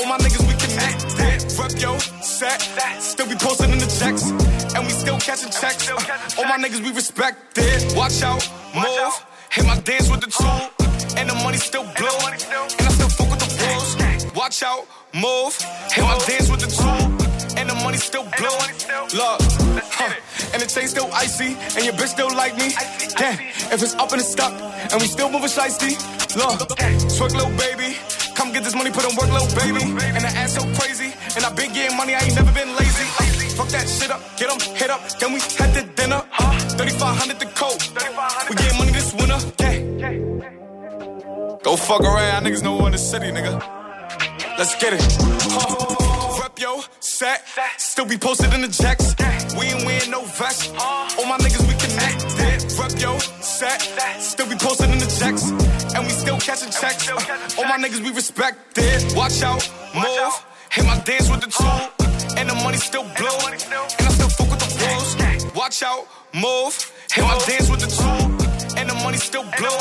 All my niggas, we connect. Rep yo, set. Still be posting in the checks. And we still catching checks. Uh, all my niggas, we respect it. Watch out, move. Hit my dance with the tool. And the money still blow. And I still fuck with the rules. Watch out, move. Hit my dance with the tool. And the money still blow. Look, huh. and the chain still icy. And your bitch still like me. Damn, if it's up and it's stuck. And we still moving shiesty. Look, twerk little baby. Come get this money, put on work, little baby. And the ass so crazy. And I been getting money, I ain't never been lazy. Uh, fuck that shit up, get them hit up. Then we head to dinner. 3500 the coat. We getting money this winter. Yeah. Go fuck around, niggas know we in the city, nigga. Let's get it. Huh. Rep yo, set. Still be posted in the jacks. We ain't wearing no vest. All my niggas, we connected. Yo, set. Still be posted in the jacks. And we still catching checks. Uh, all my niggas, we respect it. Watch out, move. Hit my dance with the tool. And the money still blow. And I still fuck with the rules. Watch out, move. Hit my dance with the tool. And the money still blow.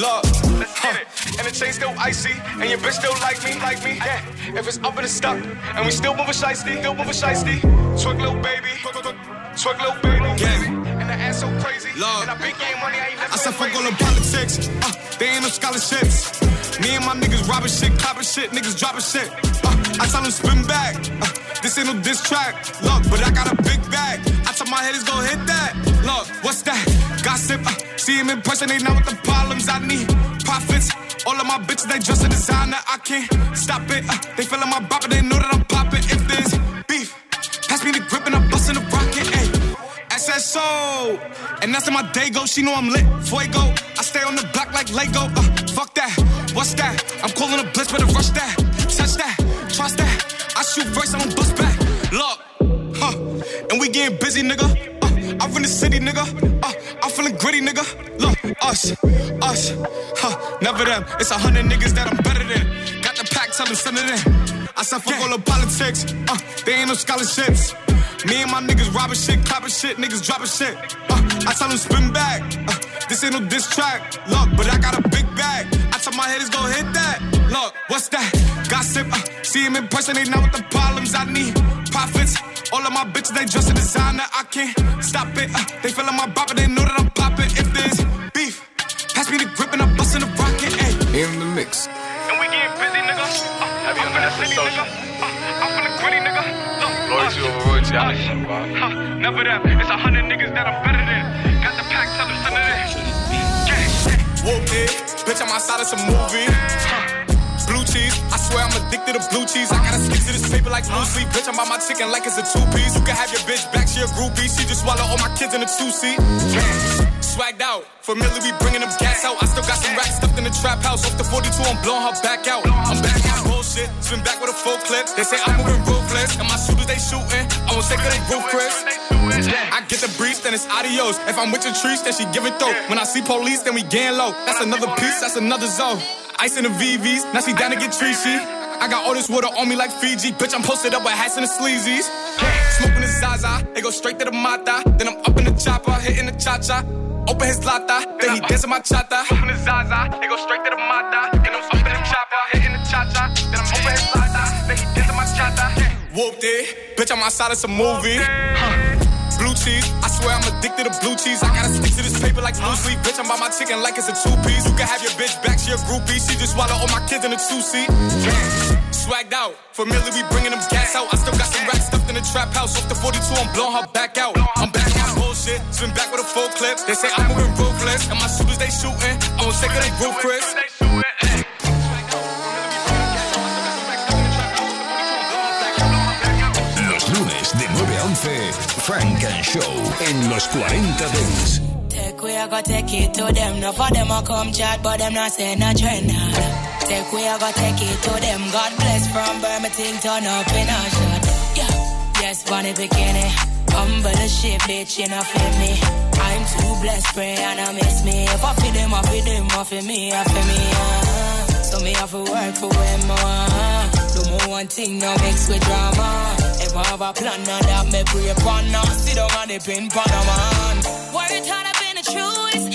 Look, huh. and the chain still icy. And your bitch still like me, like me. Yeah. If it's up and it's stuck. And we still move moving shiesty, still moving shiesty. Twerk little baby. Twerk little baby. Yeah. And the ass so crazy. Lord. And I been getting money, I ain't never I said fuck all the politics. Uh, they ain't no scholarships. Me and my niggas robbing shit, copping shit, niggas dropping shit. Uh, I tell them spin back. Uh, this ain't no diss track. Look, but I got a big bag. I tell my haters go hit that. Look, what's that? Gossip. Uh, see him in person, they know what the problems I need. Profits. All of my bitches, they dress a designer. I can't stop it. Uh, they feeling my bop, but they know that I'm popping. If there's beef, pass me the grip and I'm SSO. And that's how my day goes. She know I'm lit. Fuego. I stay on the block like Lego. Uh, fuck that. What's that? I'm calling a blitz, better rush that. Touch that. Trust that. I shoot first, I don't bust back. Look. Huh. And we getting busy, nigga. Uh, I run the city, nigga. Uh, I'm feeling gritty, nigga. Look, us, us, huh, never them. It's a hundred niggas that I'm better than. Got the pack, tell them send it in. I said fuck all the politics. Uh, they ain't no scholarships. Me and my niggas robbing shit, clapping shit, niggas dropping shit. Uh, I tell them spin back. Uh, this ain't no diss track. Look, but I got a big bag. I tell my haters go hit that. Look, what's that? Gossip. Uh, see him in person, they know what the problems I need. Profits. All of my bitches, they dress a designer. I can't stop it. Uh, they feeling my bop, but they know that I'm popping. If there's beef, pass me the grip and I'm busting the rocket. Ayy. In the mix. And we get busy, nigga. Uh, Have you I'm been feeling at the city, social? nigga. Us, over royalty, know, bro. huh, Never them. It's a hundred niggas that I'm better than. Got the pack, tell them it. Yeah. Bitch, I'm outside of some movie. Huh. Blue cheese, I swear I'm addicted to blue cheese. I gotta stick to this paper like blue sleep. Bitch, I'm by my chicken like it's a two piece. You can have your bitch back, she a groupie. She just swallow all my kids in a two seat. Swagged out, familiar, we bringing them gas out. I still got some racks stuffed in the trap house. Off the 42, I'm blowing her back out. I'm back on bullshit, spin back with a full clip. They say I'm moving ruthless, and my shooters they shooting. I won't say cause they Chris. I get the breeze, then it's adios. If I'm with your trees, then she giving throat. When I see police, then we gang low. That's another piece, that's another zone. Ice in the VVs, now she down to get treachy. I got all this water on me like Fiji. Bitch, I'm posted up with hats and the sleazies. Zaza, they go straight to the Mata. Then I'm up in the chopper, hitting the cha cha. Open his lata, then he dancing my chata. From the Zaza, they go straight to the Mata. And I'm up in the chopper, hitting the cha-cha. Then I'm over his lata, then he dancing my cha-cha. Whooped it, bitch, I'm outside of some movie. Blue cheese, I swear I'm addicted to blue cheese. I gotta stick to this paper like blue sleep. Bitch, I'm by my chicken like it's a two piece. You can have your bitch back, she a groupie. She just swallow all my kids in a two seat. Swagged out, familiar, we bringing them gas out. I still got some racks trap house. Off the 42, I'm blowing her back out. I'm back on bullshit, spin back with a full clip. They say I'm moving ruthless, and my shooters they shooting. I won't say cause they roof Chris. Los lunes de 9 a 11, Funk and Show en los 40 Dance. Take we I go take it to them. No for them I come chat, but them not say no trend. Take we I go take it to them. God bless from Birmingham, turn up in a shot. Yeah, yes, funny bikini. Humble the shit, bitch, you know fit me. I'm too blessed, pray and I miss me. If I feed them, I feed them, I feel me, I feel me. Uh. So me have to work for way more. Do more one thing, no mix with drama. If I have a plan, now that me pray upon. Now sit down on the pin, man. Worked hard, I've been the truest.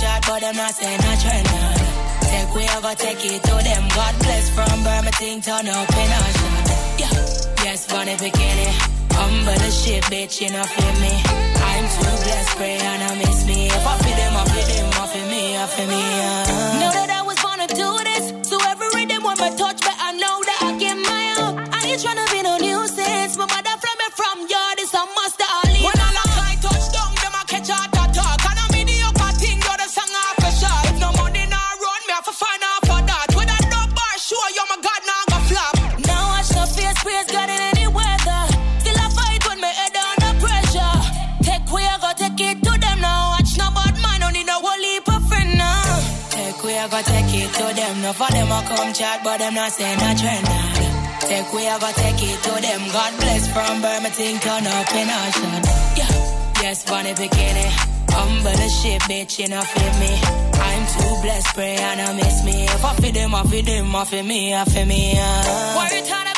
chart, but them not saying a trend. none. Take we ever take it to them. God bless from Birmingham, turn up in a shot. Yeah, yes, funny bikini. Humble as shit, bitch, you know, feel me. I'm too blessed, pray and I miss me. If I feel them, I feel them, I feel me, I feel me. Uh. Enough of them a come chat, but them not saying a trend. Take we ever take it to them. God bless from Birmingham, turn up in a shot. Yeah, yes, funny bikini. Humble the shit, bitch, you know, feel me. I'm too blessed, pray and I miss me. If I feel them, I feel them, I feel me, I feel me. Uh. What you talking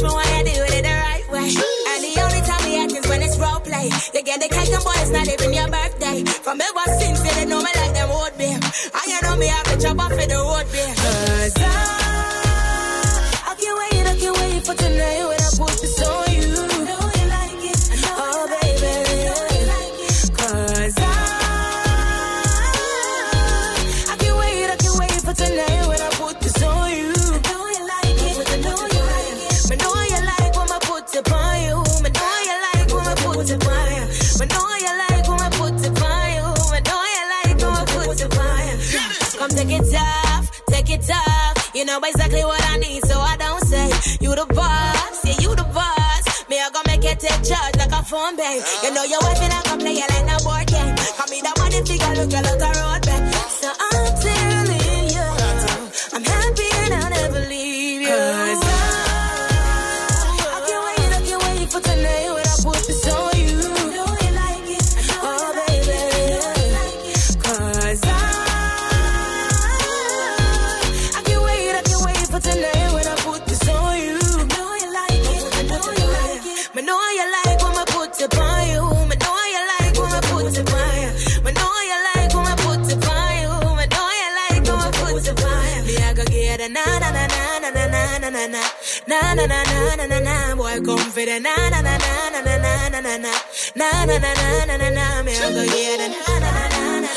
Teach me why I do it the right way. And the only time we act is when it's role play. You get the cake and boy, it's not even your birthday. From ever since, they know me like them would be. I you know me, I've been chop off in the road, be. Cause I girl, I for the na na na na na na na na na na na na na na na na me I go hear the na na na na na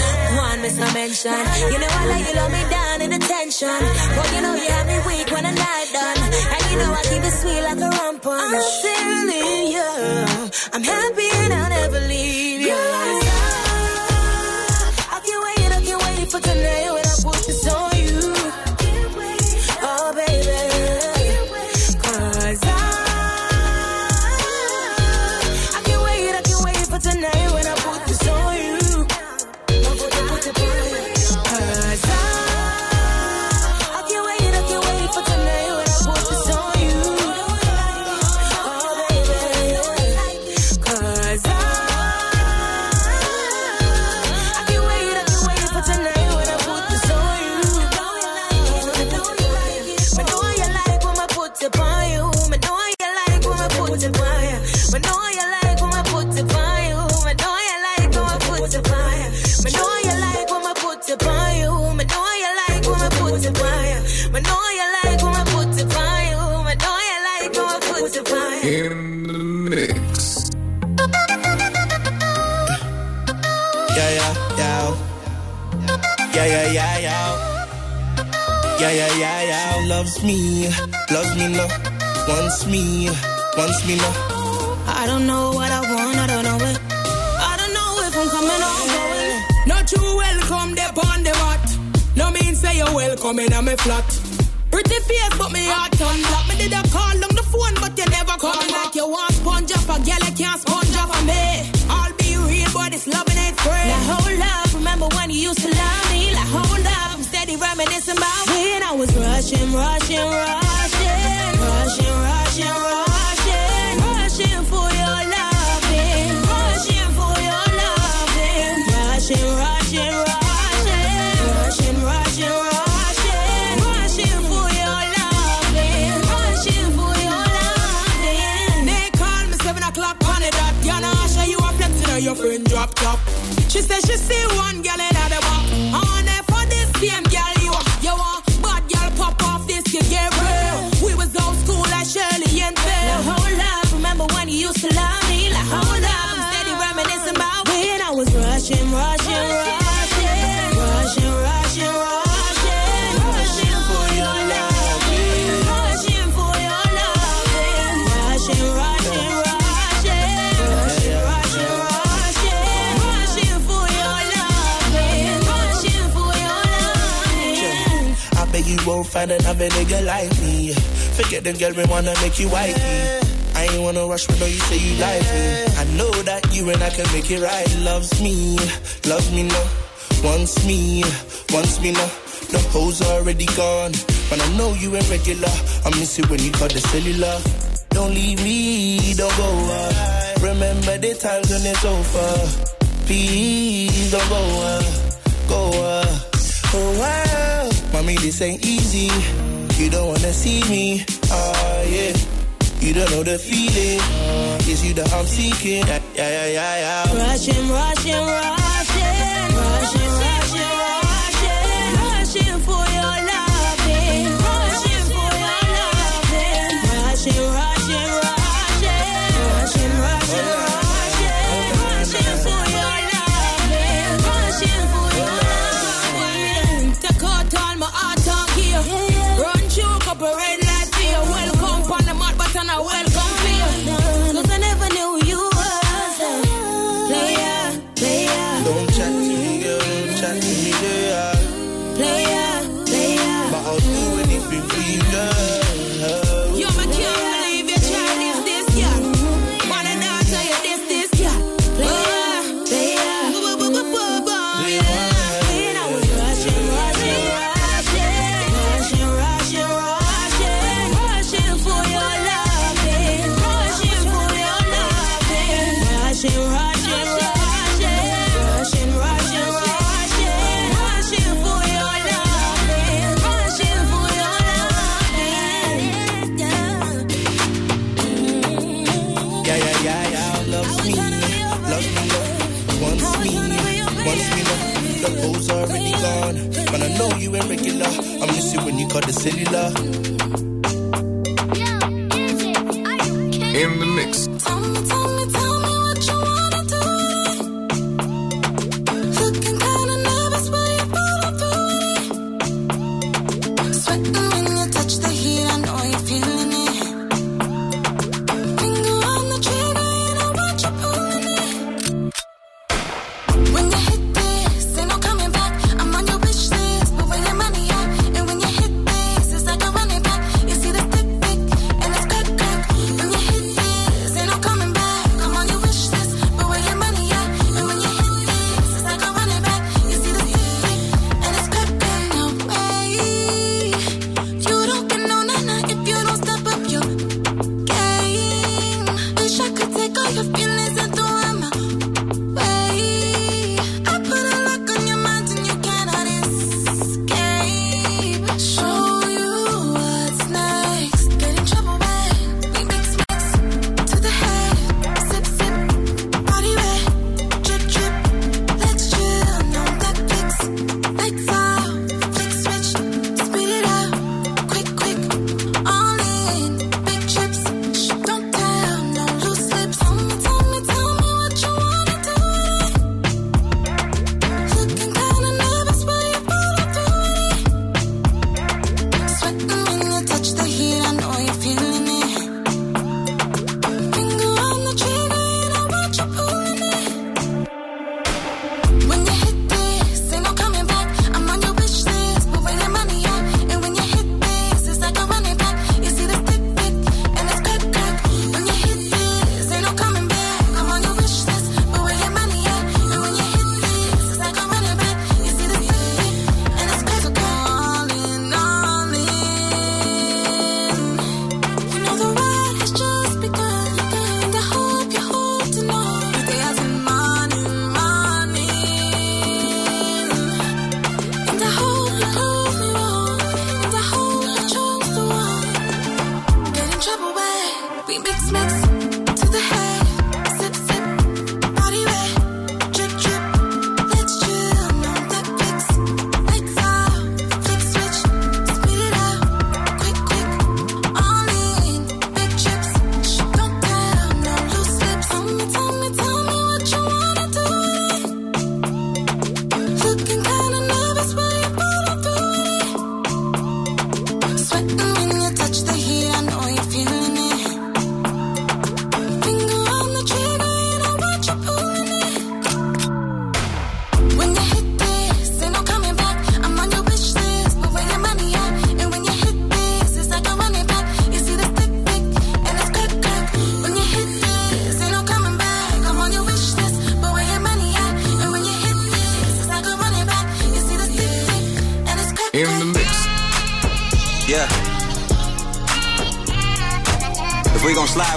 one miss mention. You know I like you love me down in attention, but you know you have me weak when the night done, and you know I keep it sweet like a rum punch. I'm still you. I'm happier than ever. top. She says she see one girl find another nigga like me. Forget them girl, we wanna make you whitey. I ain't wanna rush, but know you say you like me. I know that you and I can make it right. Loves me, loves me no. Wants me, wants me no. The hoes already gone, but I know you ain't regular. I miss you when you call the cellular. Don't leave me, don't go uh. Remember the times when it's over. Please don't go uh, go uh. Oh, Mommy, this ain't easy. You don't wanna see me. Oh, yeah. You don't know the feeling. It's you that I'm seeking. Yeah, yeah, yeah, yeah. Rushing, rushing, rushing.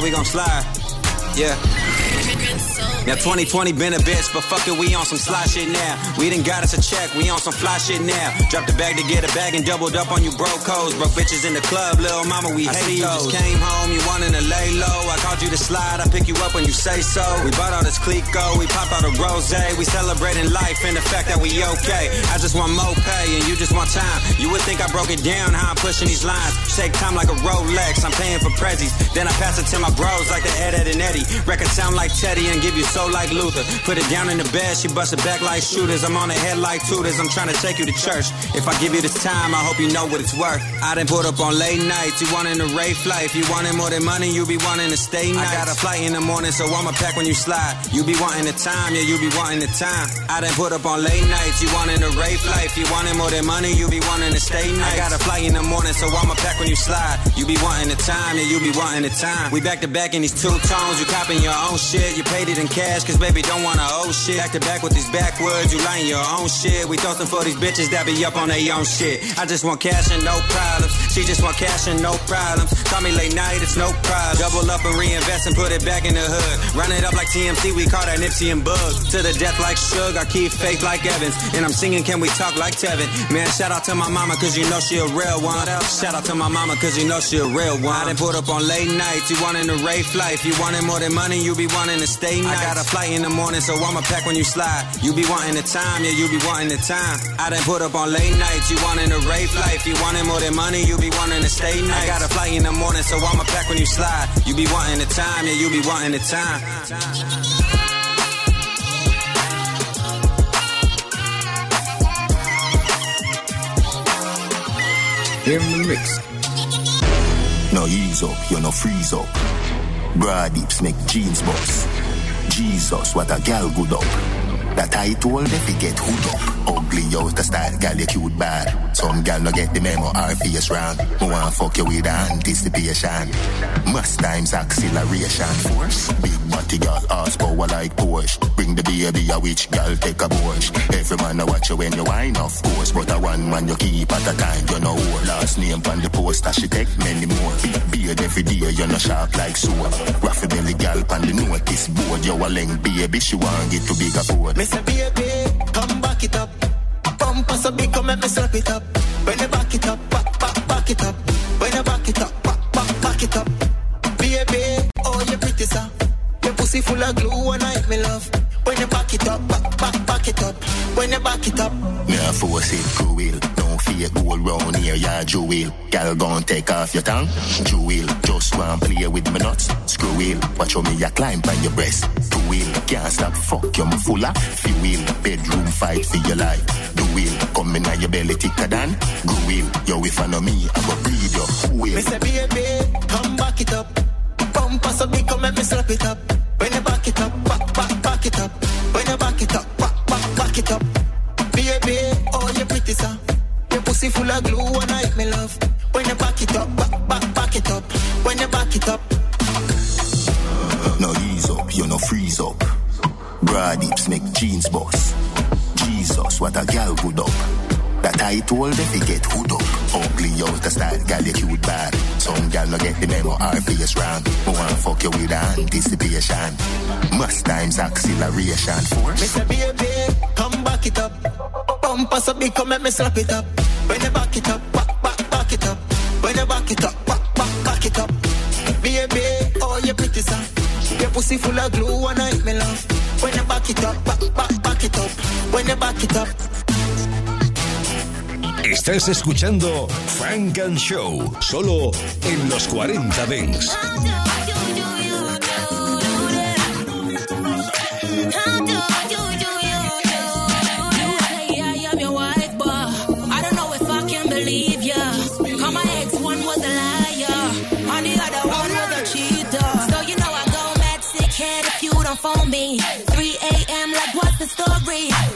we gon' slide. Yeah. 2020 been a bitch, but fuck it, we on some sly shit now. We done got us a check, we on some fly shit now. Drop the bag to get a bag and doubled up on you broke codes. Broke bitches in the club, little mama, we I hate see you those. just came home, you wanting to lay low. I called you to slide, I pick you up when you say so. We bought all this Clicquot, we popped out a rose. We celebrating life and the fact that we okay. I just want more pay and you just want time. You would think I broke it down how I'm pushing these lines. Take time like a Rolex, I'm paying for prezzies. Then I pass it to my bros like the Ed, Ed, and Eddie. Record sound like Teddy and give you soul like Luther. Put it down in the bed, she bust it back like shooters. I'm on the head like tutors. I'm trying to take you to church. If I give you this time, I hope you know what it's worth. I done put up on late nights. You wanting a rave flight. If you wanting more than money, you be wanting to stay nights. I got a flight in the morning, so I'ma pack when you slide. You be wanting the time, yeah, you be wanting the time. I done put up on late nights. You wanting a rave flight. If you wanting more than money, you be wanting to stay nights. I got a flight in the morning, so I'ma pack when you slide. You be wanting the time, yeah, you be wanting the time. We back to back in these two tones. You copping your own shit. You paid it in cash, cause baby don't wanna owe shit. Back to back with these backwoods, you lying your own shit. We toasting for these bitches that be up on their own shit. I just want cash and no problems. She just want cash and no problems. Call me late night, it's no problem. Double up and reinvest and put it back in the hood. Run it up like TMC, we call that Nipsey and Bug. To the death like Suge, I keep faith like Evans. And I'm singing, can we talk like Tevin? Man, shout out to my mama, cause you know she a real one. Shout out to my mama, cause you know she a real one. I done put up on late nights, you wanting a rave life. You wanting more than money, you be wanting to stay nice. Got a flight in the morning, so I'ma pack when you slide. You be wanting the time, yeah, you be wanting the time. I done put up on late nights, you wanting a rave life. You wanting more than money, you be wanting to stay nice. I got a flight in the morning, so I'ma pack when you slide. You be wanting the time, yeah, you be wanting the time. In the mix. No ease up, you no freeze up. Broad dips make jeans boss. Jesus, what a gal good up. That I told if you get hood up. Ugly out the style, gal, you cute bad. Some gal no get the memo, our face round. Who want fuck you with anticipation. Must times acceleration force. Big body gal, ass power like Porsche. Bring the baby, a witch gal, take a Porsche. Every man a watch you when you wine, of course. But a one man you keep at a time, you know. Last name on the poster, she take many more. Beard every day, you know sharp like sword. Raffy belly gal on the notice board. You a leng baby, she want get to bigger board say, baby, come back it up. Bumper so big, come let me slap it up. When you back it up, back, back, back it up. When you back it up, back, back, back it up. Baby, oh, you pretty, sir. Pussy full of glue, and I me love. When you back it up, back, back, back it up. When you back it up. Yeah, force it, cruel. Don't fear gold round here, yeah, jewel. Girl, gon' take off your tongue. Jewel, just want play with my nuts. Screw wheel, watch how me ya climb by your breast. Two wheel, can't stop, fuck you, me full of fuel. Bedroom fight for your life. Do wheel, come in your belly thicker than. Go wheel, yo, if I know me, I go bleed you. Will? Me say, baby, come back it up. Bumper so big, come let me slap it up. It up. When you back it up, back, back, back it up. Baby, oh, you pretty, sir. Your pussy full of glue, and I me love. When you back it up, back, back, back it up. When you back it up. No ease up, you no freeze up. Broad hips make jeans boss. Jesus, what a gal good up. I told if you get hood up. Ugly out the style, gal, you cute bad. Some gal no get the memo, our face round. Who want fuck you with anticipation. Must times acceleration force. Say, baby, come back it up. Bumper so big, come let me slap it up. When you back it up, back, back, back it up. When you back it up, back, back, back it up. Baby, oh this up. Your pussy full of glue and I me love. When you back it up, back, back, back it up. When you back it up. Estás escuchando Frank and Show, solo en los 40 Dents. phone me. 3 a.m. like what's the story?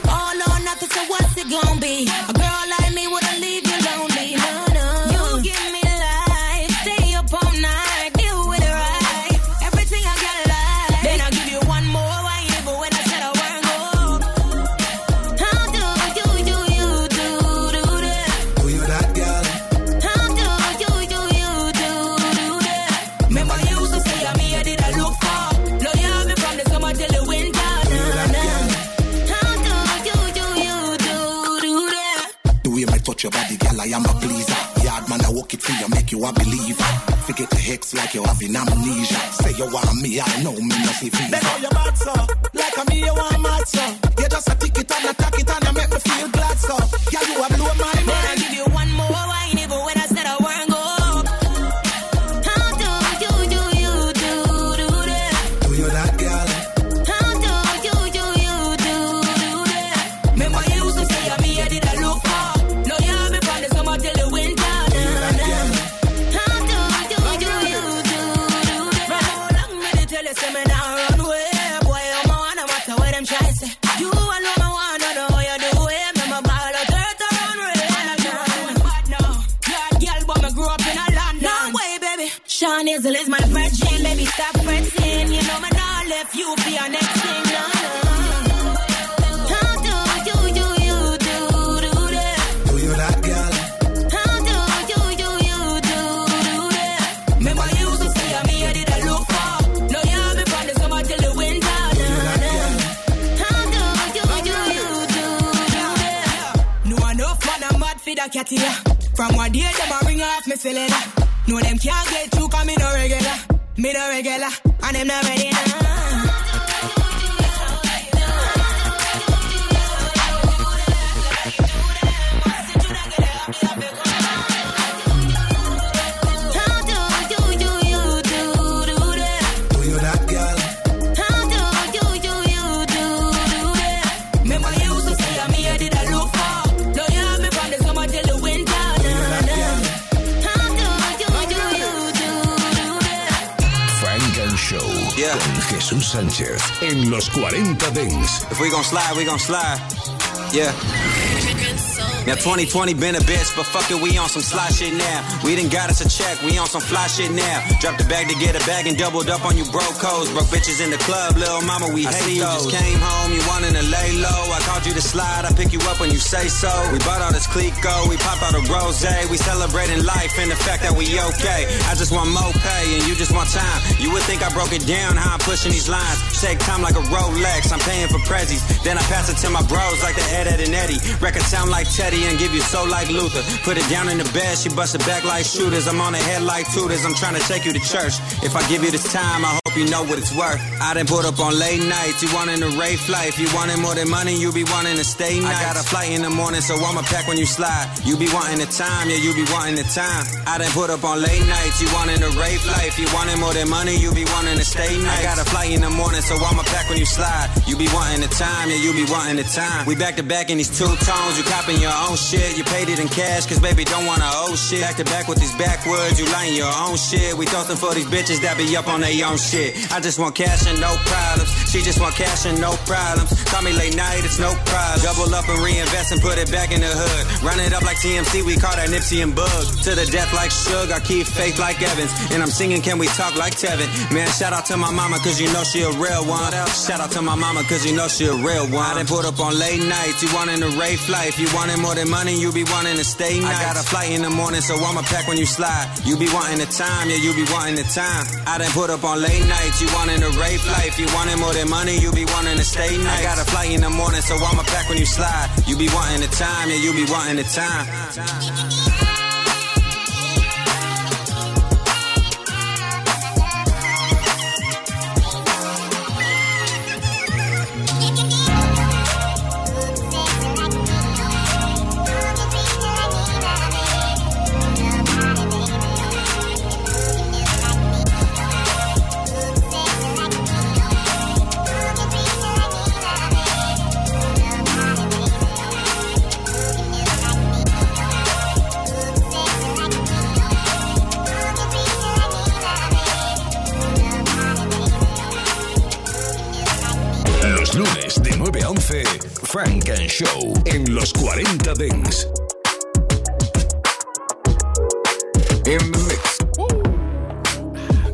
Forget the hex like you having amnesia. Say you want me, I know me, no see visa. They know you bad, so. Like a me, you want mad, so. You just a tick it and attack it and you make me feel glad, so. Yeah, you a blow my mind. Then I give you one more here. From one day them a ring off me cylinder. No them can't get through 'cause me no regular. Me no regular, and them not ready now. Sánchez en los 40 Dents. If we gon' slide, we gon' slide. Yeah. Now 2020 been a bitch, but fuck it, we on some sly shit now. We done got us a check, we on some fly shit now. Drop the bag to get a bag and doubled up on you broke codes. Broke bitches in the club, little mama, we I hate see you those. just came home, you wanted to lay low. I called you to slide, I pick you up when you say so. We bought all this Clicquot, we pop out a rose. We celebrating life and the fact that we okay. I just want more pay and you just want time. You would think I broke it down how I'm pushing these lines. Take time like a Rolex, I'm paying for prezzies. Then I pass it to my bros like the Ed, Ed, and Eddie. Record sound like Teddy and give you soul like Luther. Put it down in the bed, she bust it back like shooters. I'm on the head like tutors. I'm trying to take you to church. If I give you this time, I hope you know what it's worth. I done put up on late nights. You wanting a race life. You wanting more than money, you be wanting to stay nice. I got a flight in the morning, so I'ma pack when you slide. You be wanting the time, yeah, you be wanting the time. I done put up on late nights. You wanting a race life. You wanting more than money, you be wanting to stay nice. I got a flight in the morning, so I'ma pack when you slide. You be wanting the time, yeah, you be wanting the time. We back to back in these two tones. You copping your own shit. You paid it in cash, cause baby don't wanna owe shit. Back to back with these backwoods. You lying your own shit. We toasting for these bitches that be up on their own shit. I just want cash and no problems. She just want cash and no problems. Call me late night, it's no problem. Double up and reinvest and put it back in the hood. Run it up like TMC, we call that Nipsey and Bug. To the death like Suge, I keep faith like Evans. And I'm singing, can we talk like Tevin? Man, shout out to my mama, cause you know she a real one. Shout out to my mama, cause you know she a real one. I done put up on late nights, you wanting a race life. You wanting more than money, you be wanting to stay nice. I got a flight in the morning, so I'ma pack when you slide. You be wanting the time, yeah, you be wanting the time. I done put up on late nights, you wanting a rape life. You wanting more than money, you be wanting to stay nice. I got a flight in the morning, so I'ma pack when you slide. You be wanting the time, yeah, you be wanting the time. Show en los 40 Dance. In the mix.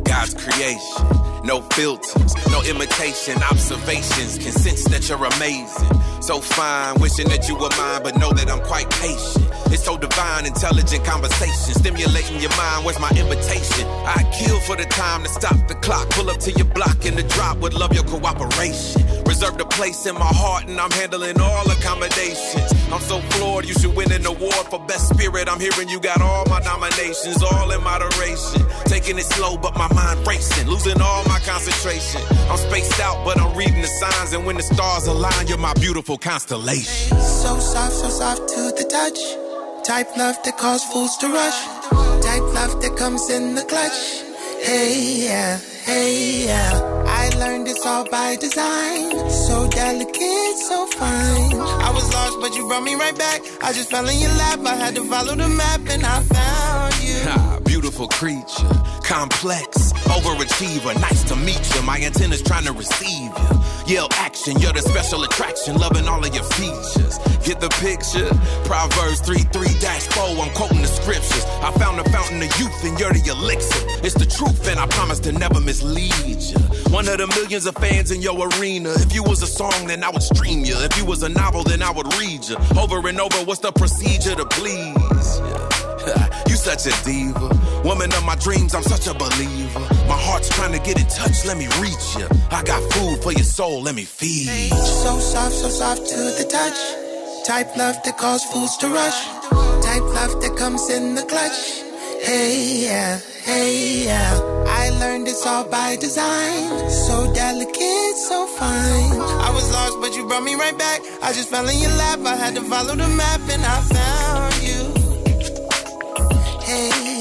God's creation. No filters, no imitation, observations can sense that you're amazing. So fine, wishing that you were mine, but know that I'm quite patient. It's so divine, intelligent conversation, stimulating your mind. Where's my invitation? I kill for the time to stop the clock. Pull up to your block in the drop, would love your cooperation. Reserved a place in my heart, and I'm handling all accommodations. I'm so floored, you should win an award for best spirit. I'm hearing you got all my nominations, all in moderation. Taking it slow, but my mind racing, losing all my concentration. I'm spaced out, but I'm reading the signs, and when the stars align, you're my beautiful constellation. So soft, so soft to the touch. Type love that cause fools to rush. Type love that comes in the clutch. Hey, yeah, hey, yeah. I learned it's all by design. So delicate, so fine. I was lost, but you brought me right back. I just fell in your lap. I had to follow the map, and I found you. Ha, beautiful creature, complex, overachiever. Nice to meet you. My antenna's trying to receive you. Yell action, you're the special attraction, loving all of your features. Get the picture? Proverbs 3 3 4, I'm quoting the scriptures. I found the fountain of youth, and you're the elixir. It's the truth, and I promise to never mislead you. One of the millions of fans in your arena. If you was a song, then I would stream you. If you was a novel, then I would read you. Over and over, what's the procedure to please? You such a diva. Woman of my dreams, I'm such a believer. My heart's trying to get in touch, let me reach you. I got food for your soul, let me feed you. So soft, so soft to the touch. Type love that cause fools to rush. Type love that comes in the clutch. Hey, yeah, hey, yeah. I learned it's all by design. So delicate, so fine. I was lost, but you brought me right back. I just fell in your lap. I had to follow the map, and I found you. Hey,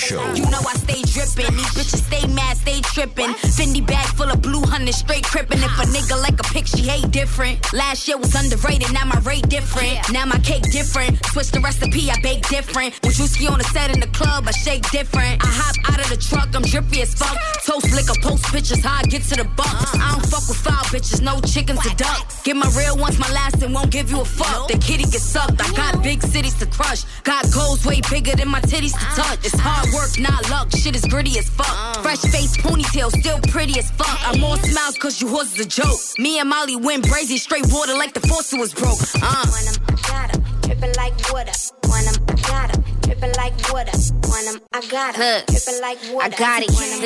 Show. You know I stay dripping. These bitches stay mad, stay tripping. Fendi bag full of blue hundred, straight crippin'. If a nigga like a pic, she hate different. Last year was underrated, now my rate different. Now my cake different. Switch the recipe, I bake different. With Drewski on the set in the club, I shake different. I hop out of the truck, I'm drippy as fuck. Toast liquor, post pictures, how I get to the bucks. I don't fuck with foul bitches, no chickens to ducks. Get my real ones, my last and won't give you a fuck. The kitty get sucked. I got big cities to crush. Got goals way bigger than my titties to touch. It's hard work, not luck. Shit is gritty as fuck. Fresh face, ponytail, still pretty as fuck. I'm more smiles cause you was a joke. Me and Molly went brazy, straight water like the faucet was broke. Uh. Want 'em, I got 'em, drippin' like water. 'em, I'm got 'em, drippin' like water. Want 'em, I got 'em, Look, drippin' like water. I got it. Want 'em,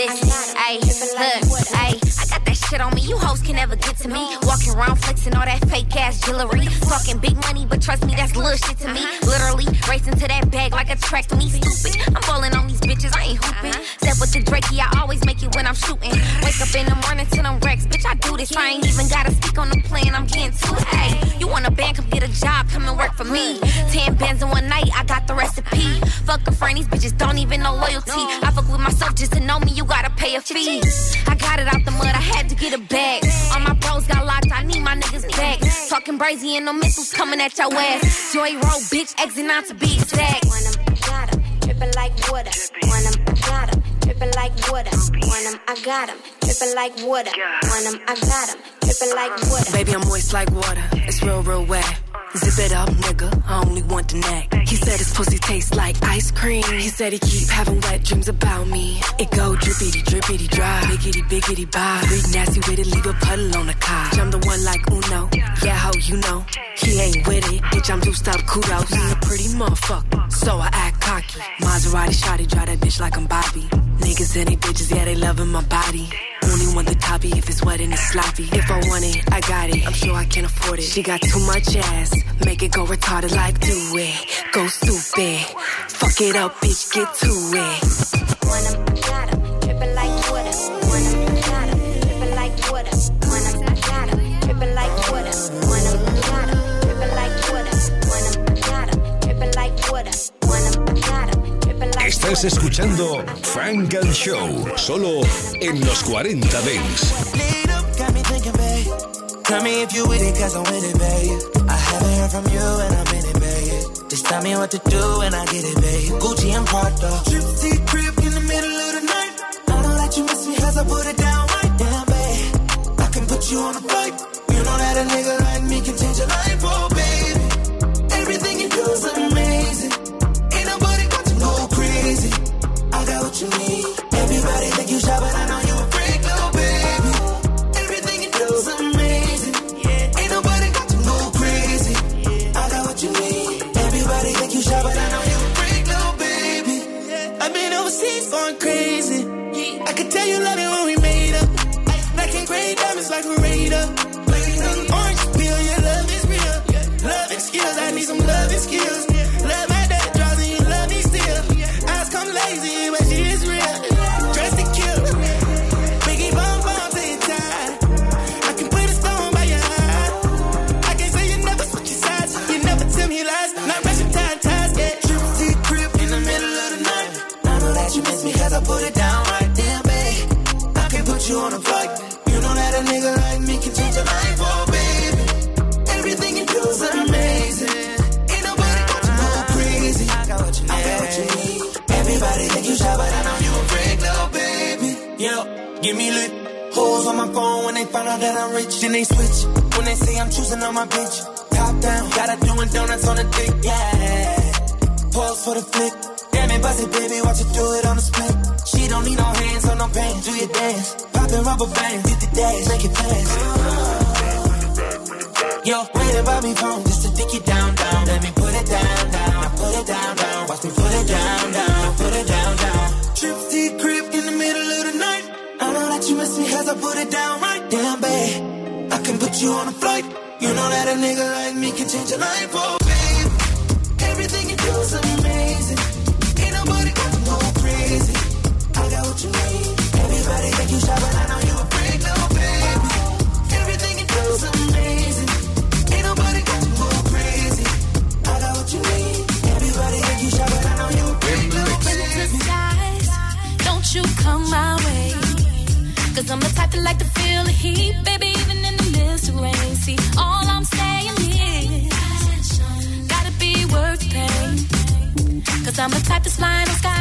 I Listen, ayy, look, ayy, I got that shit on me. You hoes can never get to me. Walking around flexing all that fake ass jewelry. Talking big money, but trust me, that's little shit to me. Uh-huh. Literally racing to that bag like a track to me. Stupid. I'm falling on these bitches, I ain't hooping. Uh-huh. Step with the Drakey, I always make it when I'm shooting. Wake up in the morning to them wrecks, bitch, I do this. I ain't even gotta speak on the plan, I'm getting to it. Ayy, you want a band, come get a job, come and work for me. Ten bands in one night, I got the recipe. Fuck a friend, these bitches don't even know loyalty. I fuck with myself just to know me, you gotta pay a fee. I got it out the mud, I had to get a bag. All my bros got locked, I need my niggas back. Talking brazy and no missiles coming at your ass. Joy roll, bitch, exit not to be exact. Want 'em, I got 'em, drippin' like water. Want 'em, I got 'em, drippin' like water. Want 'em, I got got 'em, drippin' like water. Want 'em, I got got 'em, drippin' like water. Baby, I'm moist like water. It's real, real wet. Zip it up, nigga. I only want the neck. He said his pussy tastes like ice cream. He said he keep having wet dreams about me. It go drippity, drippity, dry. Biggity, biggity, bye. Real nasty with it, leave a puddle on the car. I'm the one like Uno. Yeah, how you know? He ain't with it. Bitch, I'm juiced up, kudos. He a pretty motherfucker. So I act cocky. Maserati shotty, drive that bitch like I'm Bobby. Niggas and they bitches, yeah, they loving my body. Only want the toppy if it's wet and it's sloppy. If I want it, I got it. I'm sure I can afford it. She got too much ass. Make it go retarded like do it. Go stupid. Fuck it up, bitch, get to it. Want 'em, I got 'em, drippin' like water. Want 'em, I got 'em, drippin' like water. Want 'em, I got 'em, drippin' like water. Want 'em, I got 'em, drippin' like water. Want 'em, I got 'em, drippin' like water. Want 'em, I got 'em, drippin' like Estás escuchando Funk and Show, solo en los 40 Dance. Tell me if you with it, cause I'm with it, babe. I haven't heard from you and I'm in it, babe. Just tell me what to do and I get it, babe. Gucci and Prada. Trip crib in the middle of the night. I know that you miss me cause I put it down right down, babe. I can put you on a flight. You know that a nigga like me can change your life, oh, baby. Everything you do is amazing. Ain't nobody got to go crazy. I got what you need. Everybody think you shy, but I know tell you love find out that I'm rich. Then they switch when they say I'm choosing on my bitch. Top down, got her doing donuts on the dick, yeah. Pause for the flick. Damn it, bust it, baby, watch it do it on the split. She don't need no hands or no pants. Do your dance, poppin' rubber bands, hit the dash, make it fast. Yo, wait about me phone just to dick you down, down. Let me put it down, down. I Put it down, down. Watch me put it down, down. Put it down, down. Trip to crib in the middle of the night. I know that you miss me cause I put it down right you on a flight. You know that a nigga like me can change your life, oh, I'm the type that's flying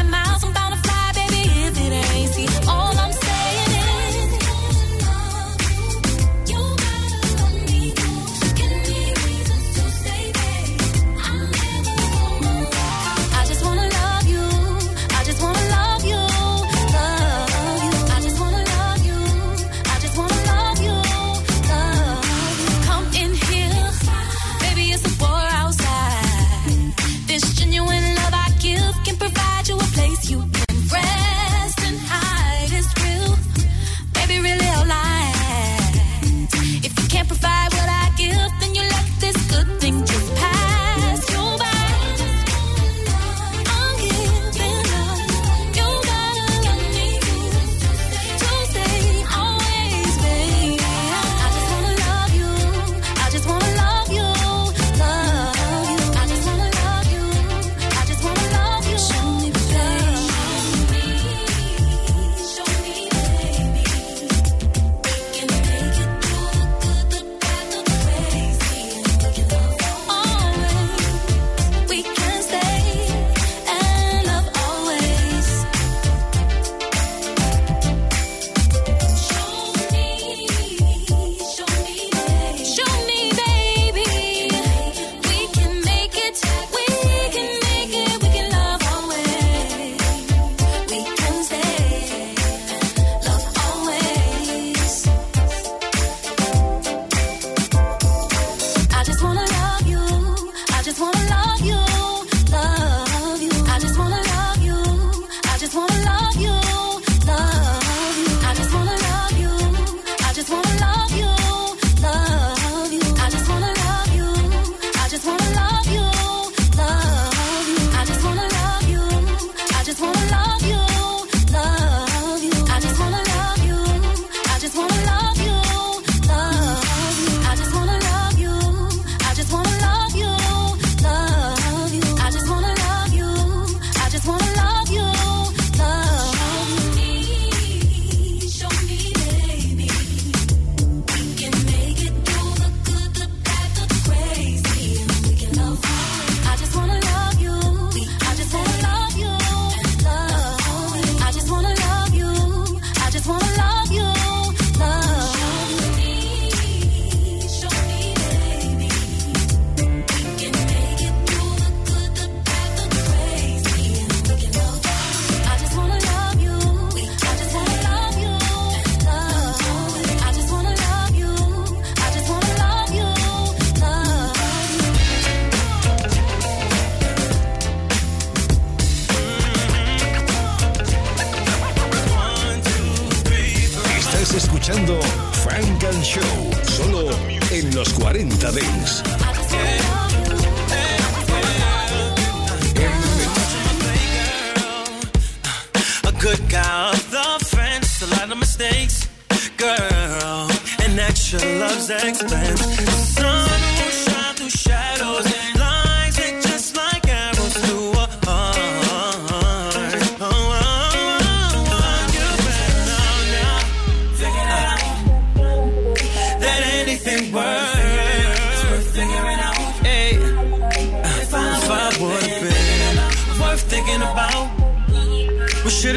escuchando Frank and Show, solo en los 40 Dents. Good guy the friends, a lot of mistakes, girl, and extra love's expense.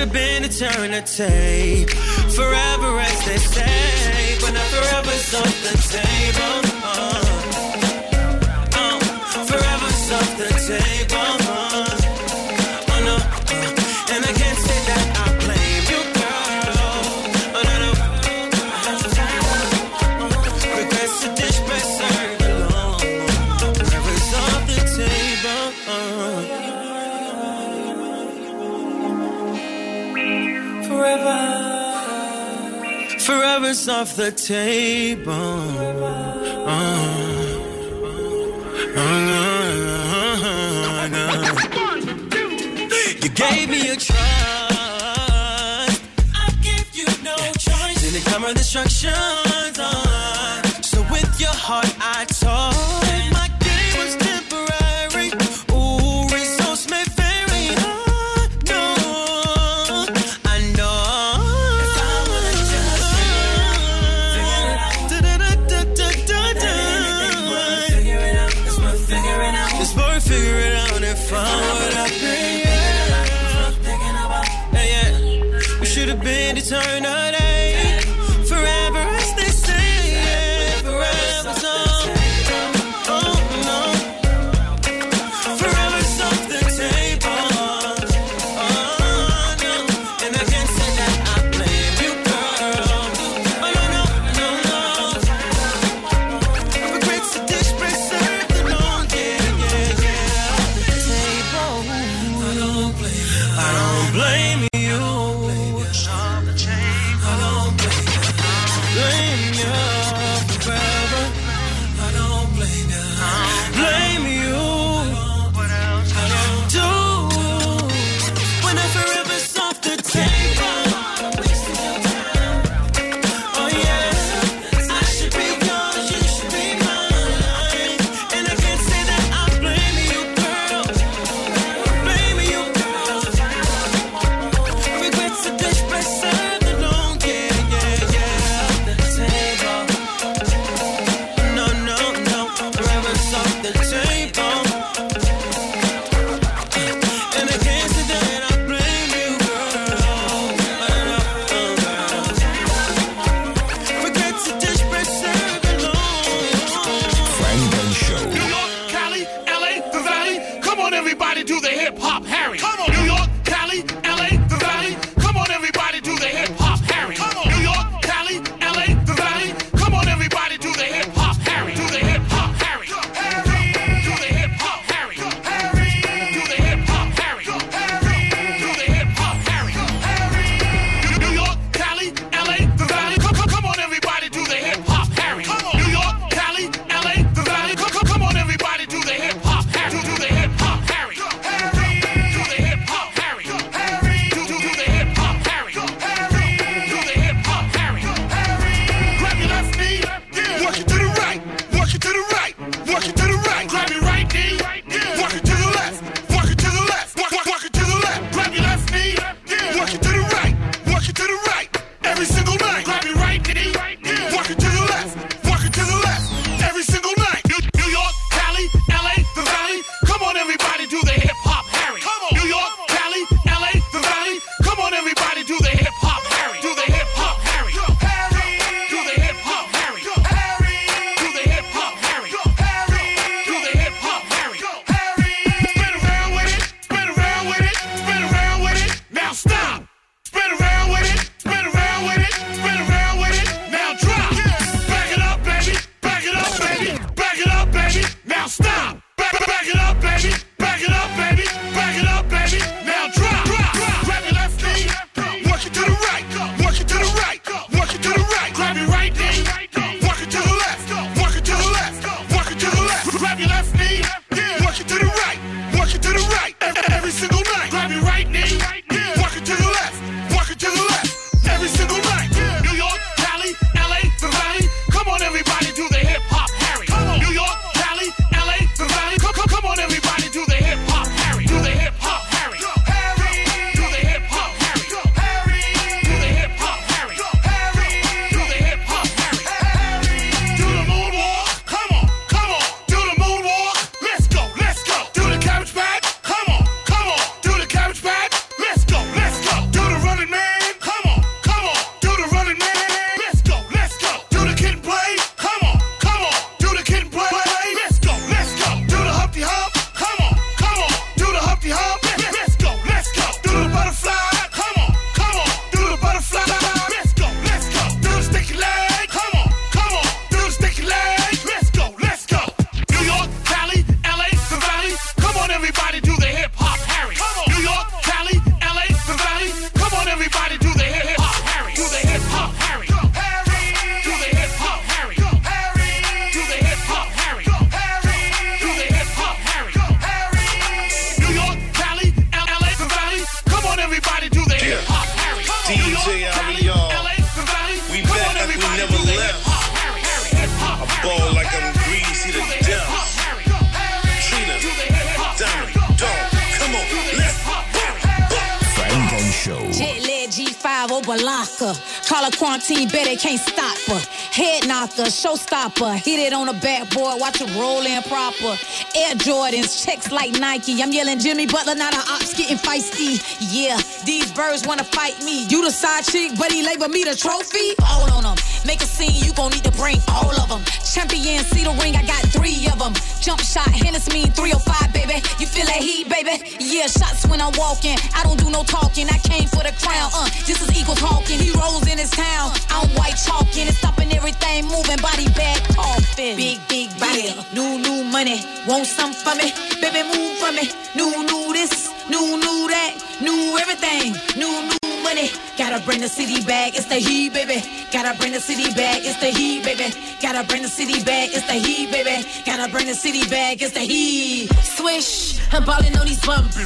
have been tape, Forever, as they say, but not forever's on the table. lovers off the table. Uh, uh, uh, you gave me a try. I gave you no choice. In the camera destruction. Showstopper. Hit it on the backboard, watch it roll in proper. Air Jordans, checks like Nike. I'm yelling Jimmy Butler, not an ops getting feisty. Yeah, these birds wanna fight me. You the side chick, but he label me the trophy. All on them. Make a scene, you gon' need to bring all of them. Champion, see the ring, I got three of them. Jump shot, Hennessy mean 305, baby. You feel that heat, baby? Yeah, shots when I'm walking. I don't do no talking, I came for the crown. Uh, this is equal talking. rolls in his town. I'm white chalking and stopping everything moving. Body bag coughing. Big, big body. New, new money. Want some for me? Baby, move for me. Money. Gotta bring the city back. It's the heat, baby. Gotta bring the city back. It's the heat, baby. Gotta bring the city back. It's the heat, baby. Gotta bring the city back. It's the heat. Swish, I'm ballin' on these bums.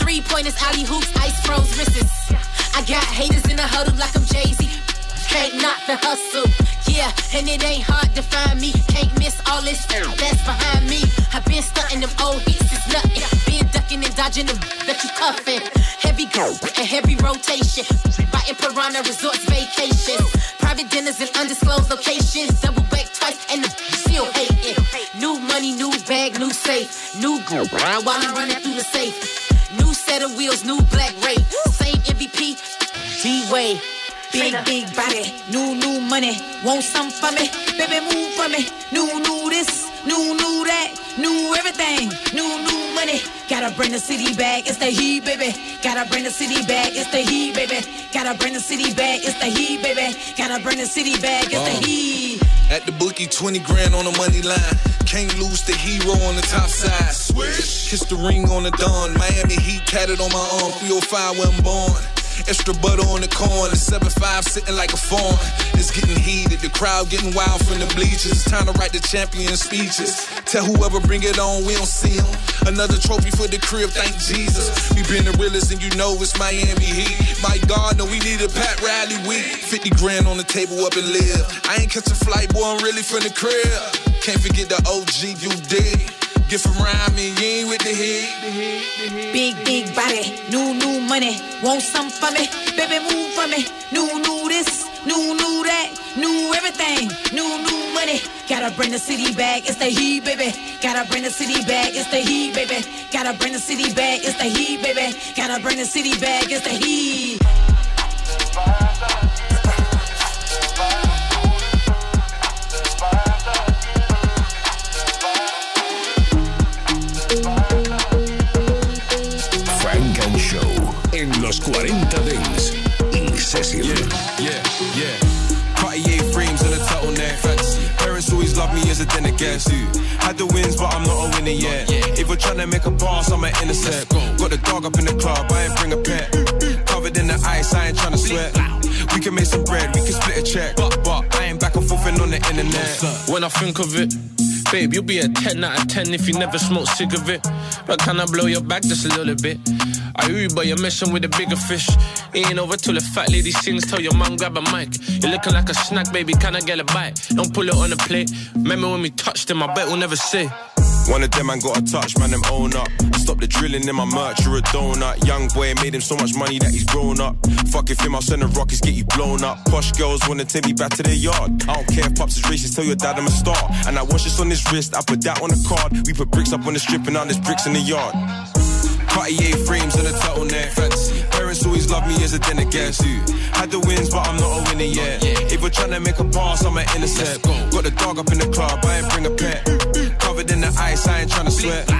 Three pointers, alley hoops, ice froze wrists. I got haters in the huddle like I'm Jay Z. Can't knock the hustle. Yeah, and it ain't hard to find me. Can't miss all this that's behind me. I've been stunting them old hits, it's nothing. Been ducking and dodging them that you cuffing. Heavy go and heavy rotation. Biting piranha resorts vacations. Private dinners in undisclosed locations. Double back twice and the still hating. New money, new bag, new safe. New group while I'm running through the safe. New set of wheels, new black rate. Same MVP, D-Wade. Big, big body, new, new money. Want some for me? Baby, move for me. New, new this, new, new that, new everything. New, new money. Gotta bring the city back. It's the heat, baby. Gotta bring the city back. It's the heat, baby. Gotta bring the city back. It's the heat, baby. Gotta bring the city back. It's the Uh. heat. At the bookie, 20 grand on the money line. Can't lose the hero on the top side. Swish. Kiss the ring on the dawn. Miami Heat tatted on my arm. 305 when I'm born. Extra butter on the corn. The 7-5 sitting like a fawn. It's getting heated. The crowd getting wild from the bleachers. It's time to write the champion speeches. Tell whoever bring it on, we don't see 'em. Another trophy for the crib, thank Jesus. We been the realest and you know it's Miami Heat. My God, no, we need a Pat Riley week. 50 grand on the table up and live. I ain't catch a flight, boy, I'm really from the crib. Can't forget the OG you did. Get from around me, you ain't with the heat. Big, big body, new, new money. Want some for me? Baby, move for me. New, new this, new, new that, new everything. New, new money. Gotta bring the city back. It's the heat, baby. Gotta bring the city back. It's the heat, baby. Gotta bring the city back. It's the heat, baby. Gotta bring the city back. It's the heat. Los 40 Dance. In session. Yeah, yeah. Cartier frames and a turtleneck. Fancy. Parents always love me as a dinner guest. Had the wins, but I'm not a winner yet. If we're trying to make a pass, I'm an intercept. Got the dog up in the club, I ain't bring a pet. Covered in the ice, I ain't trying to sweat. We can make some bread, we can split a check. But, but I ain't back and forth on the internet. When I think of it, babe, you'll be a 10 out of 10 if you never smoke cigarette. But can I blow your back just a little bit? I Uber, you're messing with a bigger fish. Ain't over till the fat lady sings. Tell your mom grab a mic. You're looking like a snack, baby. Can I get a bite? Don't pull it on the plate. Remember when we touched them? I bet we'll never say. One of them man got a touch, man, them own up. Stop the drilling in my merch, you're a donut. Young boy made him so much money that he's grown up. Fuck if him, I'll send the rockets, get you blown up. Posh girls wanna take me back to their yard. I don't care if pops is racist, tell your dad I'm a star. And I watch this on his wrist, I put that on the card. We put bricks up on the strip and now there's bricks in the yard. Cartier frames and a turtleneck. Fancy. Parents always love me as a dinner guest. Had the wins, but I'm not a winner yet. If we're trying to make a pass, I'm an intercept. Got the dog up in the club, I ain't bring a pet. Covered in the ice, I ain't trying to sweat.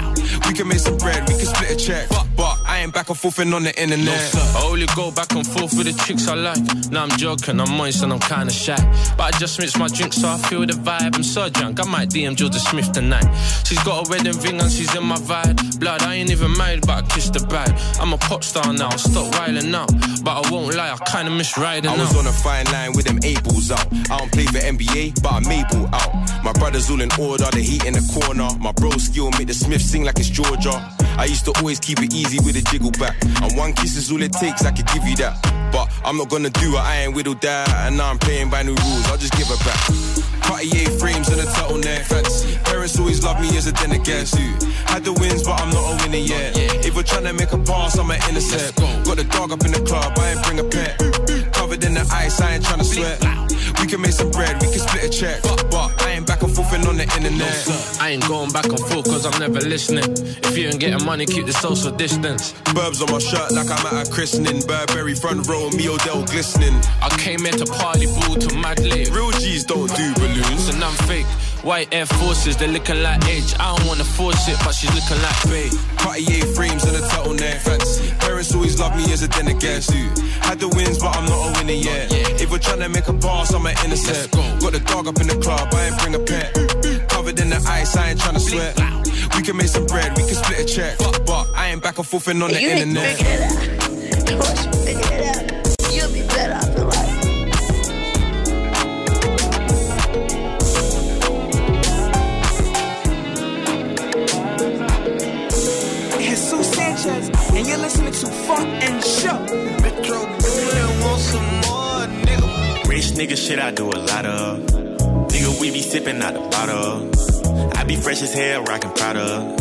We can make some bread, we can split a check. But, But I ain't back and forth and on the internet. I only go back and forth with the chicks I like. Now I'm joking, I'm moist and I'm kinda shy. But I just mix my drink so I feel the vibe. I'm so drunk, I might DM Jordan Smith tonight. She's got a wedding ring and she's in my vibe. Blood, I ain't even married, but I kissed the bride. I'm a pop star now, stop wilding out. But I won't lie, I kinda miss riding I was out. on a fine line with them eight balls out. I don't play for NBA, but I'm able out. My brothers all in order, the heat in the corner. My bro skill make the Smith sing like it's Georgia. I used to always keep it easy with a jiggle back. And one kiss is all it takes, I could give you that. But I'm not gonna do it, I ain't whittled that. And now I'm playing by new rules, I'll just give it back. Cartier frames and a turtleneck. Fancy. Parents always love me as a dinner guest. Had the wins, but I'm not a winner yet. If we're trying to make a pass, I'm an innocent. Got the dog up in the club, I ain't bring a pet. In the ice, I ain't trying to sweat. We can make some bread, we can split a check. But I ain't back and forth on the internet. I ain't going back and forth cause I'm never listening. If you ain't getting money, keep the social distance. Burbs on my shirt like I'm at a christening. Burberry front row, me Odell glistening. I came here to party ball to mad lit. Real G's don't do balloons. And I'm fake. White Air Forces, they're looking like Edge. I don't wanna force it, but she's looking like Bay. Cartier frames and a turtleneck. Fancy. Parents always love me as a dinner guest. Had the wins, but I'm not a winner yet. If we're trying to make a pass, I'm an innocent. Got the dog up in the club, I ain't bring a pet. Covered in the ice, I ain't trying to sweat. We can make some bread, we can split a check. But I ain't back and forth on the You ain't internet. figure it out. Once you figure it out, you'll be better off in life. Jesus Sanchez, and you're listening to Funk and Show. Metro Boomin want some more, nigga. Rich nigga shit I do a lot of. Nigga, we be sipping out the bottle. I be fresh as hell, rockin' Prada.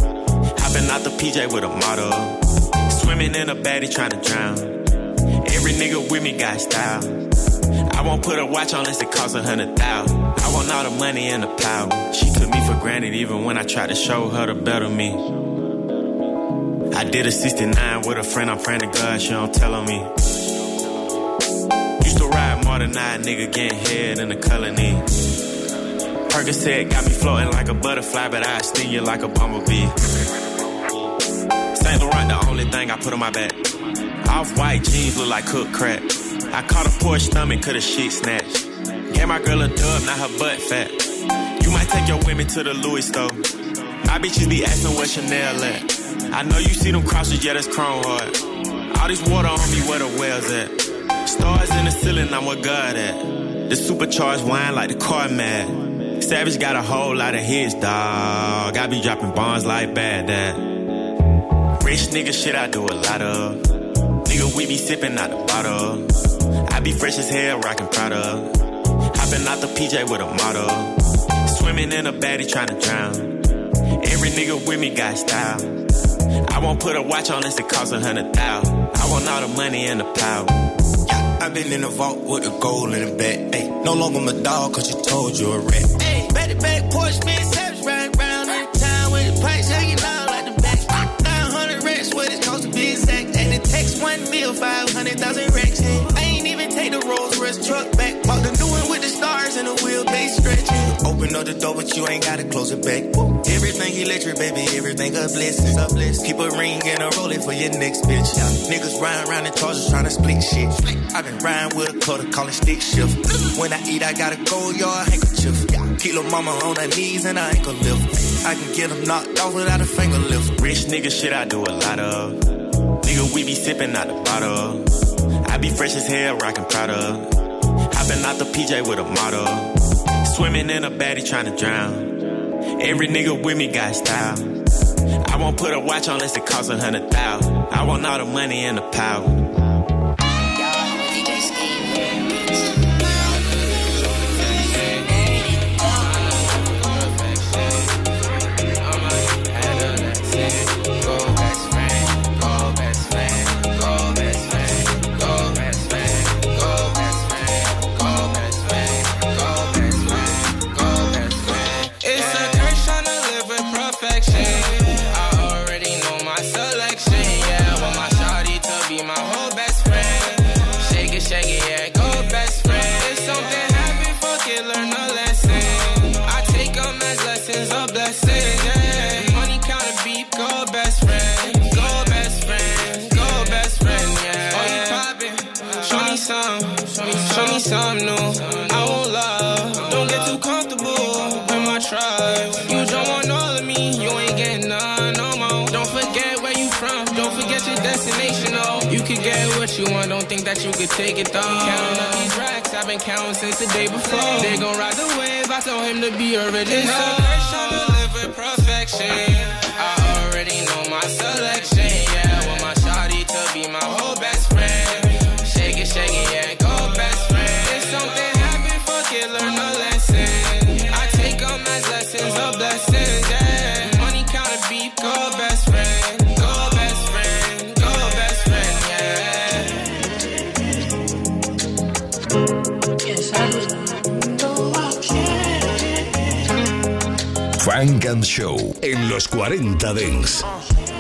Hopping out the PJ with a model. Swimming in a baddie trying to drown. Every nigga with me got style. I won't put a watch on unless it costs a hundred thousand. I want all the money and the power. She took me for granted even when I tried to show her the better me. I did a 69 with a friend, I'm praying to God she don't tell on me. Used to ride more than I, nigga, getting head in the colony. Percocet got me floating like a butterfly, but I sting you like a bumblebee. Saint Laurent, the only thing I put on my back. Off white jeans look like cooked crack. I caught a poor stomach, could a shit snatch. Gave my girl a dub, not her butt fat. You might take your women to the Louis store. My bitches be asking where Chanel at. I know you see them crosses, yeah, that's chrome hard. All this water on me, where the wells at? Stars in the ceiling, I'm what God at. The supercharged wine like the car mad. Savage got a whole lot of hits, dog. I be dropping bombs like bad dad. Rich nigga shit I do a lot of. Nigga, we be sipping out the bottle. I be fresh as hell, rockin' Prada. Hopping out the PJ with a model. Swimming in a baddie trying to drown. Every nigga with me got style. I won't put a watch on unless it costs a hundred thousand. I want all the money and the power. Yeah, I've been in the vault with the gold in the bed. Ay, no longer my dog, cause you told you a rat. Hey, back to back, Porsche, man, savage, riding round in the town with the pipes hanging out like the back. 900 racks, what it cost to be exact. And it takes one mil, 500,000 racks. I ain't even take the Rolls Royce truck back. Bought the new one with the stars and the wheelbase stretching. Open up the door, but you ain't gotta close it back. Everything electric, baby, everything a blessing. A. Keep a ring and a roll it for your next bitch. Niggas riding around in charges trying to split shit. i been riding with a cutter, call it stick shift. When I eat, I gotta go yard handkerchief. Lil' mama on her knees and I ankle lift. I can get them knocked off without a finger lift. Rich nigga shit I do a lot of. Nigga, we be sipping out the bottle. I be fresh as hell, rockin' Prada. Hopping out the PJ with a model. Swimming in a baddie trying to drown. Every nigga with me got style. I won't put a watch on unless it costs a hundred thousand. I want all the money and the power. Could take it though. Counting up these racks, I've been counting since the day before. They gon' ride the wave, I told him to be original. And Show en los 40 Dents.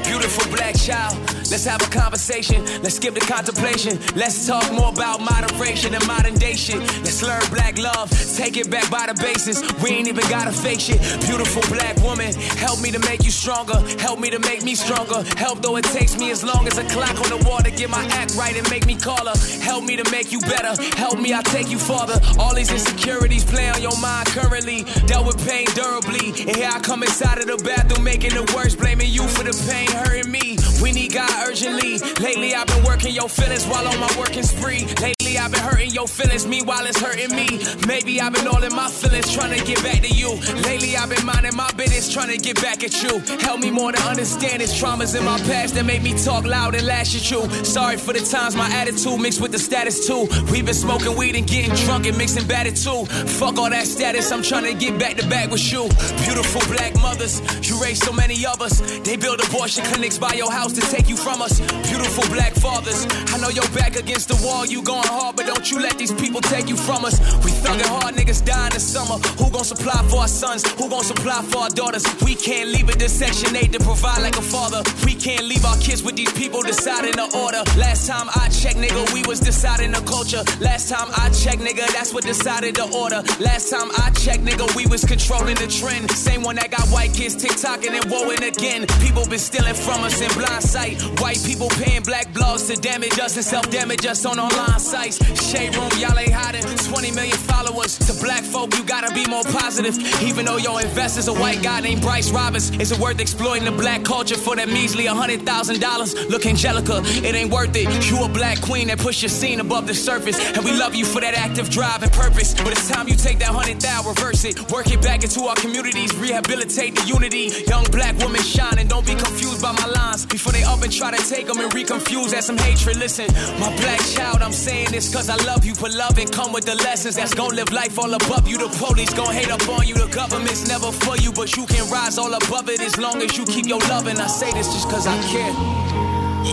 Beautiful black child, let's have a conversation. Let's skip the contemplation. Let's talk more about moderation and modern day shit. Let's learn black love, take it back by the basis. We ain't even gotta fake shit. Beautiful black woman, help me to make you stronger. Help me to make me stronger. Help though it takes me as long as a clock on the wall to get my act right and make me call her. Help me to make you better. Help me, I'll take you farther. All these insecurities play on your mind currently. Dealt with pain durably. And here I come inside of the bathroom making it worse. Blaming you for the pain hurting me. We need God urgently. Lately, I've been working your feelings while on my working spree. Lately, I've been hurting your feelings, meanwhile, it's hurting me. Maybe I've been all in my feelings trying to get back to you. Lately, I've been minding my business trying to get back at you. Help me more to understand this traumas in my past that make me talk loud and lash at you. Sorry for the times my attitude mixed with the status too. We've been smoking weed and getting drunk and mixing batted too. Fuck all that status, I'm trying to get back to back with you. Beautiful black mothers, you raised so many of us. They build abortion clinics by your house to take you from us. Beautiful black fathers, I know you're back against the wall, you going but don't you let these people take you from us. We thugging hard, niggas dying in the summer. Who gon' supply for our sons? Who gon' supply for our daughters? We can't leave it to Section 8 to provide like a father. We can't leave our kids with these people deciding the order. Last time I checked, nigga, we was deciding the culture. Last time I checked, nigga, that's what decided the order. Last time I checked, nigga, we was controlling the trend. Same one that got white kids tick-tocking and woeing again. People been stealing from us in blind sight. White people paying black blogs to damage us and self-damage us on online sites. Shade room, y'all ain't hiding. 20 million followers. To black folk, you gotta be more positive. Even though your investor's a white guy named Bryce Roberts. Is it worth exploiting the black culture for that measly $100,000? Look, Angelica, it ain't worth it. You a black queen that push your scene above the surface. And we love you for that active drive and purpose. But it's time you take that 100,000, reverse it. Work it back into our communities, rehabilitate the unity. Young black women shine and don't be confused by my lines. Before they up and try to take them and reconfuse that some hatred. Listen, my black child, I'm saying this cause I love you. But love and come with the lessons that's gonna live life all above you. The police gon' hate up on you. The government's never for you, but you can rise all above it as long as you keep your love. And I say this just cause I care.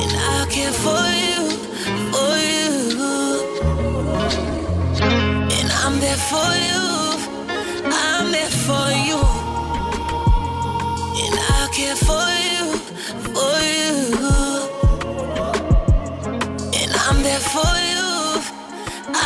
And I care for you, for you. And I'm there for you, I'm there for you. And I care for you, for you. And I'm there for you,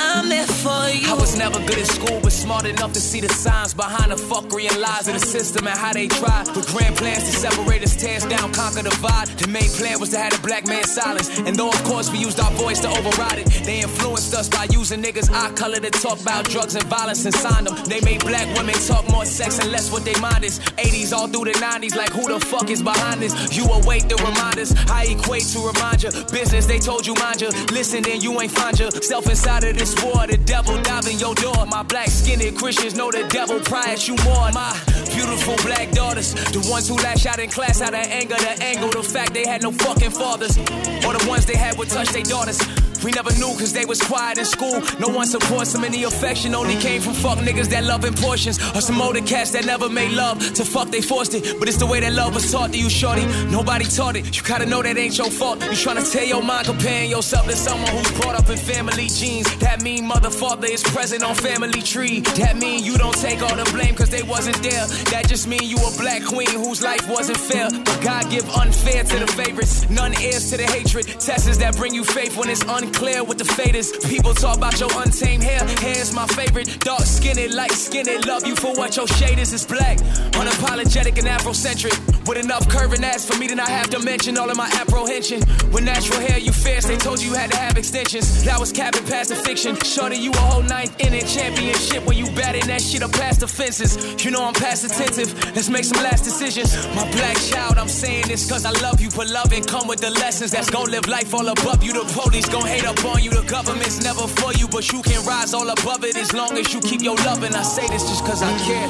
I'm there for you. I was never good at school, but smart enough to see the signs behind the fuckery and lies of the system and how they try. With grand plans to separate us, tear us down, conquer the divide. The main plan was to have the black man silence. And though, of course, we used our voice to override it, they influenced us by using niggas' eye color to talk about drugs and violence and signed them. They made black women talk more sex and less what they mind is. 80s all through the 90s, like who the fuck is behind this? You await the reminders. I equate to remind you. Business, they told you mind you. Listen, then you ain't find yourself inside of this war. The devil diving your door. My black skinned Christians know the devil at you more. My beautiful black daughters, the ones who lash out in class out of anger, the angle, the fact they had no fucking fathers, or the ones they had would touch their daughters. We never knew cause they was quiet in school. No one supports them, and the affection only came from fuck niggas that love in portions. Or some older cats that never made love. To fuck, they forced it. But it's the way that love was taught to you, shorty. Nobody taught it. You gotta know that ain't your fault. You tryna tear your mind comparing yourself to someone who's brought up in family genes. That mean mother father is present on family tree. That mean you don't take all the blame cause they wasn't there. That just mean you a black queen whose life wasn't fair. But God give unfair to the favorites. None heirs to the hatred. Tests that bring you faith when it's unclear with the faders. People talk about your untamed hair. Hair's my favorite. Dark skinned, light skinned. Love you for what your shade is. It's black. Unapologetic and Afrocentric. With enough curve and ass for me to not have to mention all of my apprehension. With natural hair, you fierce. They told you you had to have extensions. That was capping past the fiction. Shorty, you a whole ninth inning championship when you batting that shit up past the fences. You know I'm past attentive. Let's make some last decisions. My black child, I'm saying this cause I love you. But love and come with the lessons that's gon' live life all above you. The police gon' hate up on you. The government's never for you, but you can rise all above it as long as you keep your love. And I say this just cause I care.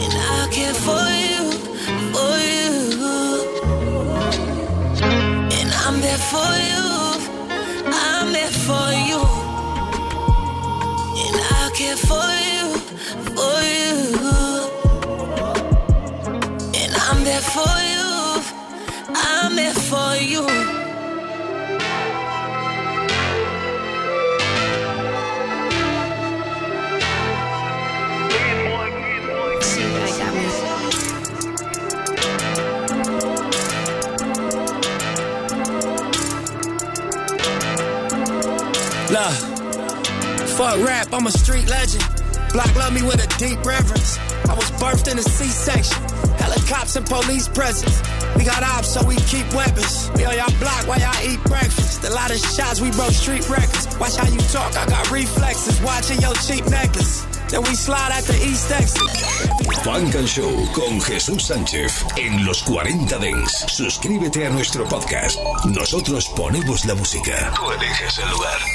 And I care for you, for you. And I'm there for you, I'm there for you. And I care for you, for you. And I'm there for you, I'm there for you. Fuck rap, I'm a street legend. Block love me with a deep reverence. I was birthed in a C-section. Helicopters and police presence. We got ops, so we keep weapons. We on y'all block while y'all eat breakfast. A lot of shots, we broke street records. Watch how you talk, I got reflexes. Watching your cheap necklace. Then we slide at the east exit. Funk and Show con Jesús Sánchez en los 40 Dance. Suscríbete a nuestro podcast. Nosotros ponemos la música. Tú eliges el lugar.